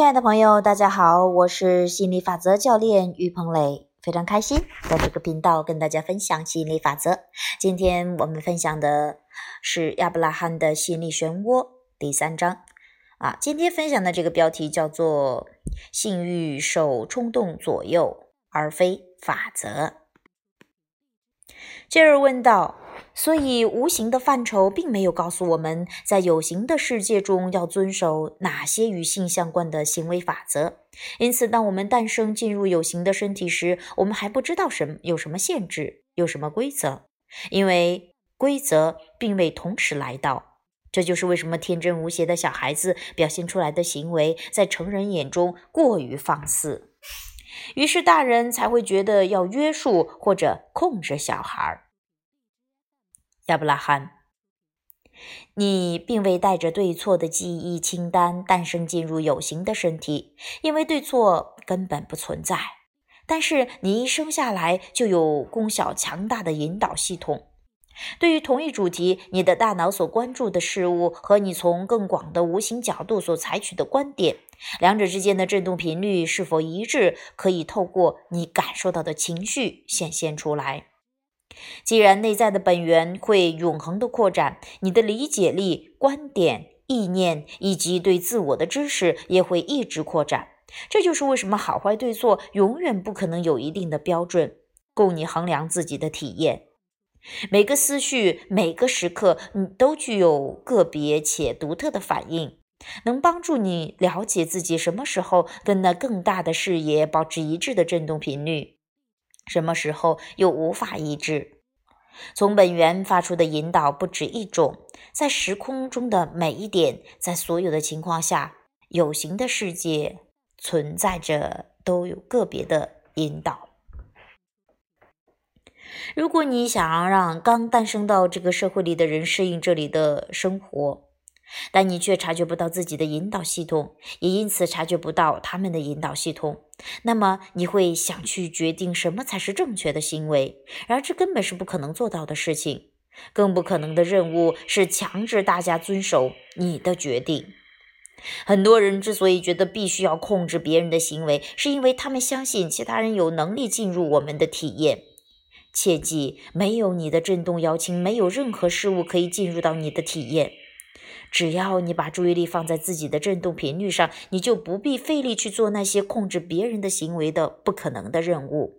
亲爱的朋友，大家好，我是吸引力法则教练于鹏磊，非常开心在这个频道跟大家分享吸引力法则。今天我们分享的是亚伯拉罕的吸引力漩涡第三章啊。今天分享的这个标题叫做“性欲受冲动左右，而非法则”。杰尔问道。所以，无形的范畴并没有告诉我们在有形的世界中要遵守哪些与性相关的行为法则。因此，当我们诞生进入有形的身体时，我们还不知道什么有什么限制，有什么规则，因为规则并未同时来到。这就是为什么天真无邪的小孩子表现出来的行为，在成人眼中过于放肆，于是大人才会觉得要约束或者控制小孩儿。亚伯拉罕，你并未带着对错的记忆清单诞生进入有形的身体，因为对错根本不存在。但是你一生下来就有功效强大的引导系统。对于同一主题，你的大脑所关注的事物和你从更广的无形角度所采取的观点，两者之间的振动频率是否一致，可以透过你感受到的情绪显现出来。既然内在的本源会永恒的扩展，你的理解力、观点、意念以及对自我的知识也会一直扩展。这就是为什么好坏对错永远不可能有一定的标准供你衡量自己的体验。每个思绪、每个时刻，你都具有个别且独特的反应，能帮助你了解自己什么时候跟那更大的视野保持一致的振动频率。什么时候又无法抑制？从本源发出的引导不止一种，在时空中的每一点，在所有的情况下，有形的世界存在着都有个别的引导。如果你想要让刚诞生到这个社会里的人适应这里的生活，但你却察觉不到自己的引导系统，也因此察觉不到他们的引导系统。那么你会想去决定什么才是正确的行为，然而这根本是不可能做到的事情。更不可能的任务是强制大家遵守你的决定。很多人之所以觉得必须要控制别人的行为，是因为他们相信其他人有能力进入我们的体验。切记，没有你的震动邀请，没有任何事物可以进入到你的体验。只要你把注意力放在自己的振动频率上，你就不必费力去做那些控制别人的行为的不可能的任务。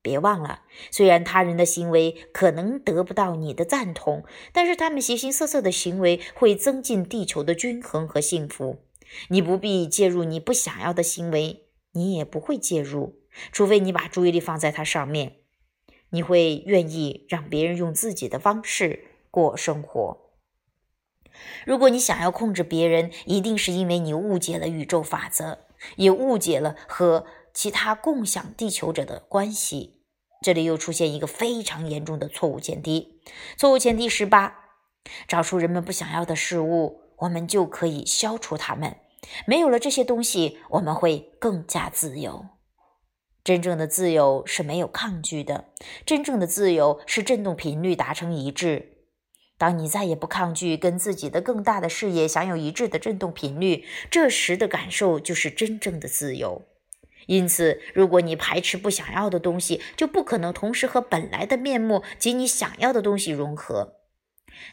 别忘了，虽然他人的行为可能得不到你的赞同，但是他们形形色色的行为会增进地球的均衡和幸福。你不必介入你不想要的行为，你也不会介入，除非你把注意力放在它上面。你会愿意让别人用自己的方式过生活。如果你想要控制别人，一定是因为你误解了宇宙法则，也误解了和其他共享地球者的关系。这里又出现一个非常严重的错误前提。错误前提十八：找出人们不想要的事物，我们就可以消除它们。没有了这些东西，我们会更加自由。真正的自由是没有抗拒的，真正的自由是振动频率达成一致。当你再也不抗拒跟自己的更大的视野享有一致的振动频率，这时的感受就是真正的自由。因此，如果你排斥不想要的东西，就不可能同时和本来的面目及你想要的东西融合。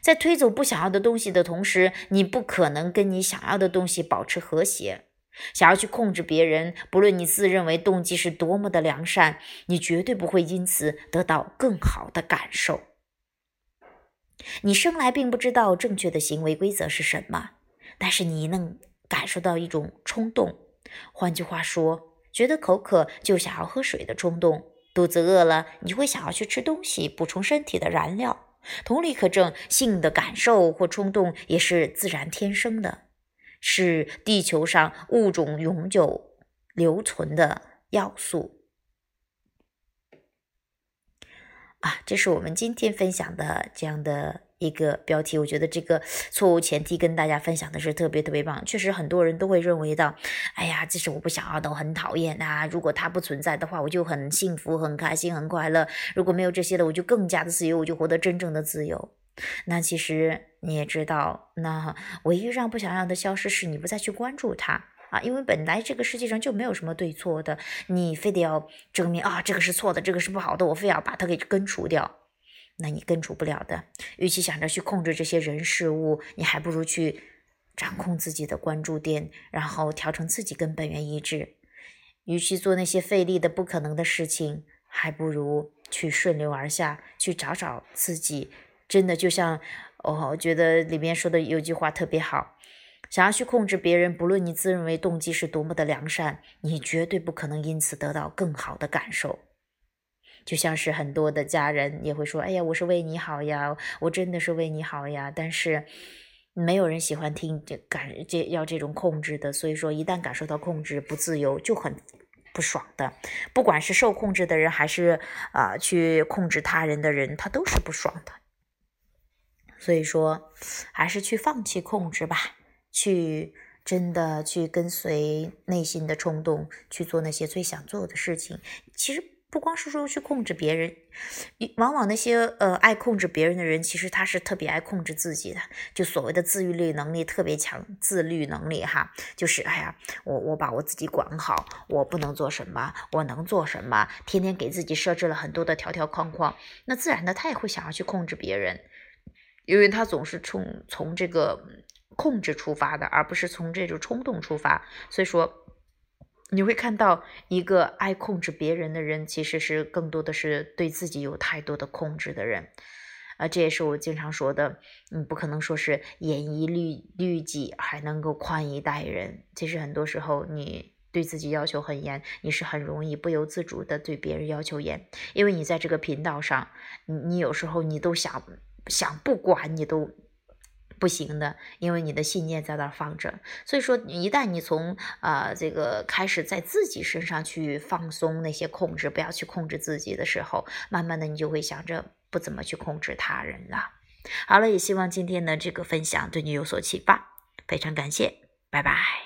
在推走不想要的东西的同时，你不可能跟你想要的东西保持和谐。想要去控制别人，不论你自认为动机是多么的良善，你绝对不会因此得到更好的感受。你生来并不知道正确的行为规则是什么，但是你能感受到一种冲动。换句话说，觉得口渴就想要喝水的冲动，肚子饿了你会想要去吃东西补充身体的燃料。同理可证，性的感受或冲动也是自然天生的，是地球上物种永久留存的要素。啊，这是我们今天分享的这样的一个标题。我觉得这个错误前提跟大家分享的是特别特别棒。确实，很多人都会认为到，哎呀，这是我不想要的，我很讨厌啊。如果它不存在的话，我就很幸福、很开心、很快乐。如果没有这些的，我就更加的自由，我就获得真正的自由。那其实你也知道，那唯一让不想要的消失，是你不再去关注它。啊，因为本来这个世界上就没有什么对错的，你非得要证明啊，这个是错的，这个是不好的，我非要把它给根除掉，那你根除不了的。与其想着去控制这些人事物，你还不如去掌控自己的关注点，然后调成自己跟本源一致。与其做那些费力的不可能的事情，还不如去顺流而下，去找找自己。真的就像，哦，我觉得里面说的有句话特别好。想要去控制别人，不论你自认为动机是多么的良善，你绝对不可能因此得到更好的感受。就像是很多的家人也会说：“哎呀，我是为你好呀，我真的是为你好呀。”但是没有人喜欢听这感这要这种控制的。所以说，一旦感受到控制不自由，就很不爽的。不管是受控制的人，还是啊去控制他人的人，他都是不爽的。所以说，还是去放弃控制吧。去真的去跟随内心的冲动，去做那些最想做的事情。其实不光是说去控制别人，往往那些呃爱控制别人的人，其实他是特别爱控制自己的。就所谓的自愈力能力特别强，自律能力哈，就是哎呀，我我把我自己管好，我不能做什么，我能做什么，天天给自己设置了很多的条条框框，那自然的他也会想要去控制别人，因为他总是从从这个。控制出发的，而不是从这种冲动出发。所以说，你会看到一个爱控制别人的人，其实是更多的是对自己有太多的控制的人。啊，这也是我经常说的，你不可能说是严以律律己，还能够宽以待人。其实很多时候，你对自己要求很严，你是很容易不由自主的对别人要求严，因为你在这个频道上，你你有时候你都想想不管你都。不行的，因为你的信念在那儿放着。所以说，一旦你从啊这个开始在自己身上去放松那些控制，不要去控制自己的时候，慢慢的你就会想着不怎么去控制他人了。好了，也希望今天的这个分享对你有所启发，非常感谢，拜拜。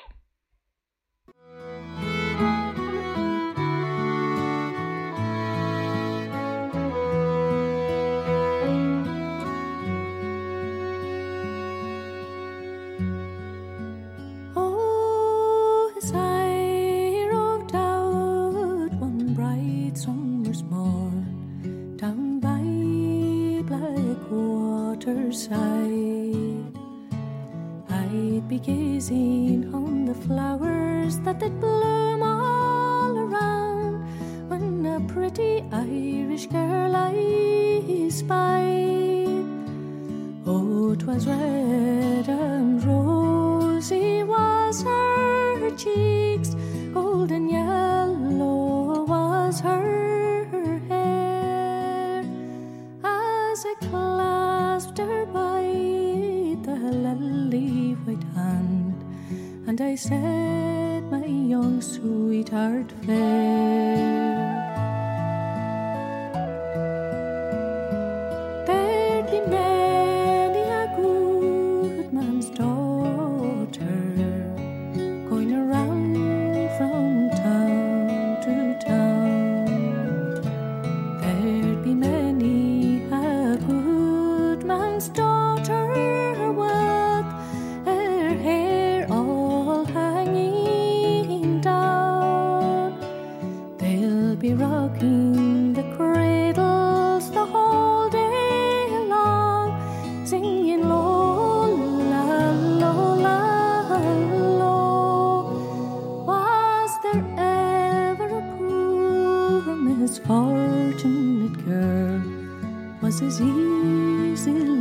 side. I'd be gazing on the flowers that did bloom all around when a pretty Irish girl I spied. Oh, twas red and rosy was her cheeks, golden yellow I said my young sweetheart fair. fortunate girl was as easy